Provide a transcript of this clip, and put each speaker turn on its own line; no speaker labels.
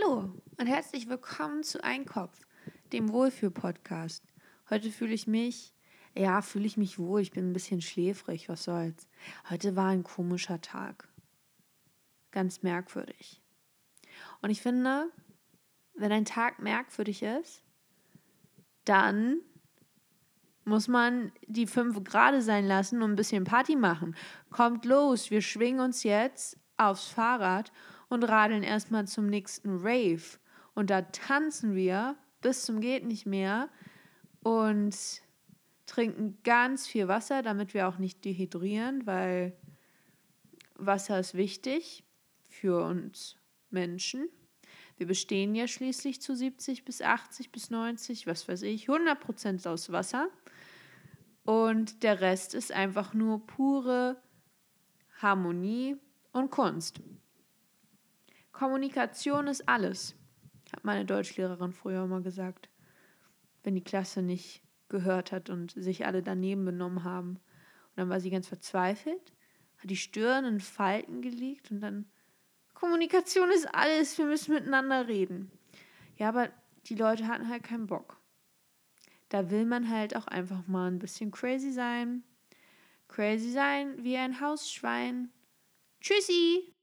Hallo und herzlich willkommen zu Einkopf, dem Wohlfühl-Podcast. Heute fühle ich mich, ja, fühle ich mich wohl. Ich bin ein bisschen schläfrig, was soll's. Heute war ein komischer Tag. Ganz merkwürdig. Und ich finde, wenn ein Tag merkwürdig ist, dann muss man die fünf gerade sein lassen und ein bisschen Party machen. Kommt los, wir schwingen uns jetzt aufs Fahrrad und radeln erstmal zum nächsten Rave. Und da tanzen wir bis zum geht nicht mehr und trinken ganz viel Wasser, damit wir auch nicht dehydrieren, weil Wasser ist wichtig für uns Menschen. Wir bestehen ja schließlich zu 70 bis 80 bis 90, was weiß ich, 100 Prozent aus Wasser. Und der Rest ist einfach nur pure Harmonie und Kunst. Kommunikation ist alles, hat meine Deutschlehrerin früher immer gesagt, wenn die Klasse nicht gehört hat und sich alle daneben benommen haben. Und dann war sie ganz verzweifelt, hat die Stirn in Falten gelegt und dann Kommunikation ist alles, wir müssen miteinander reden. Ja, aber die Leute hatten halt keinen Bock. Da will man halt auch einfach mal ein bisschen crazy sein. Crazy sein wie ein Hausschwein. Tschüssi!